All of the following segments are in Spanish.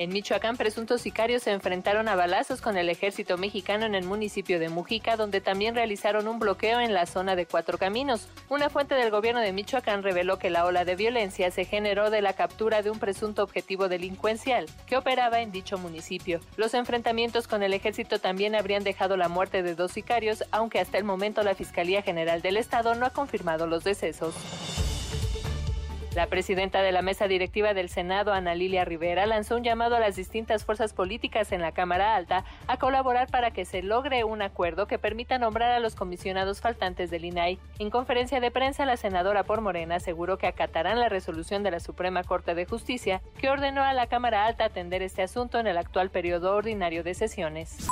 En Michoacán, presuntos sicarios se enfrentaron a balazos con el ejército mexicano en el municipio de Mujica, donde también realizaron un bloqueo en la zona de Cuatro Caminos. Una fuente del gobierno de Michoacán reveló que la ola de violencia se generó de la captura de un presunto objetivo delincuencial que operaba en dicho municipio. Los enfrentamientos con el ejército también habrían dejado la muerte de dos sicarios, aunque hasta el momento la Fiscalía General del Estado no ha confirmado los decesos. La presidenta de la mesa directiva del Senado, Ana Lilia Rivera, lanzó un llamado a las distintas fuerzas políticas en la Cámara Alta a colaborar para que se logre un acuerdo que permita nombrar a los comisionados faltantes del INAI. En conferencia de prensa, la senadora por Morena aseguró que acatarán la resolución de la Suprema Corte de Justicia que ordenó a la Cámara Alta atender este asunto en el actual periodo ordinario de sesiones.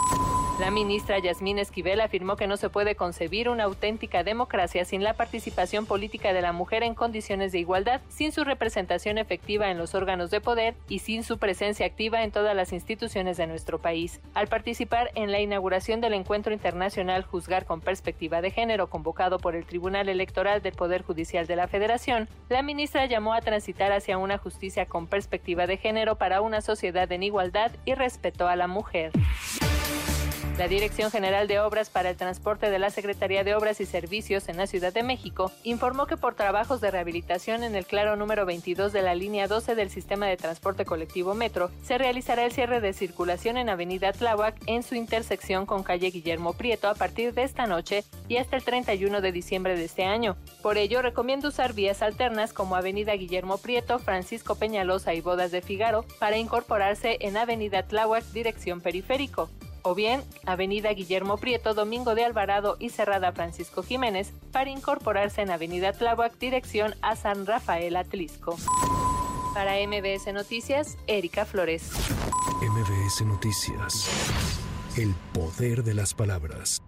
La ministra Yasmín Esquivel afirmó que no se puede concebir una auténtica democracia sin la participación política de la mujer en condiciones de igualdad, sin su representación efectiva en los órganos de poder y sin su presencia activa en todas las instituciones de nuestro país. Al participar en la inauguración del encuentro internacional Juzgar con Perspectiva de Género convocado por el Tribunal Electoral del Poder Judicial de la Federación, la ministra llamó a transitar hacia una justicia con perspectiva de género para una sociedad en igualdad y respeto a la mujer. La Dirección General de Obras para el Transporte de la Secretaría de Obras y Servicios en la Ciudad de México informó que por trabajos de rehabilitación en el claro número 22 de la línea 12 del sistema de transporte colectivo Metro, se realizará el cierre de circulación en Avenida Tláhuac en su intersección con calle Guillermo Prieto a partir de esta noche y hasta el 31 de diciembre de este año. Por ello, recomiendo usar vías alternas como Avenida Guillermo Prieto, Francisco Peñalosa y Bodas de Figaro para incorporarse en Avenida Tláhuac dirección periférico o bien Avenida Guillermo Prieto, Domingo de Alvarado y Cerrada Francisco Jiménez para incorporarse en Avenida Tláhuac, dirección a San Rafael Atlisco. Para MBS Noticias, Erika Flores. MBS Noticias. El poder de las palabras.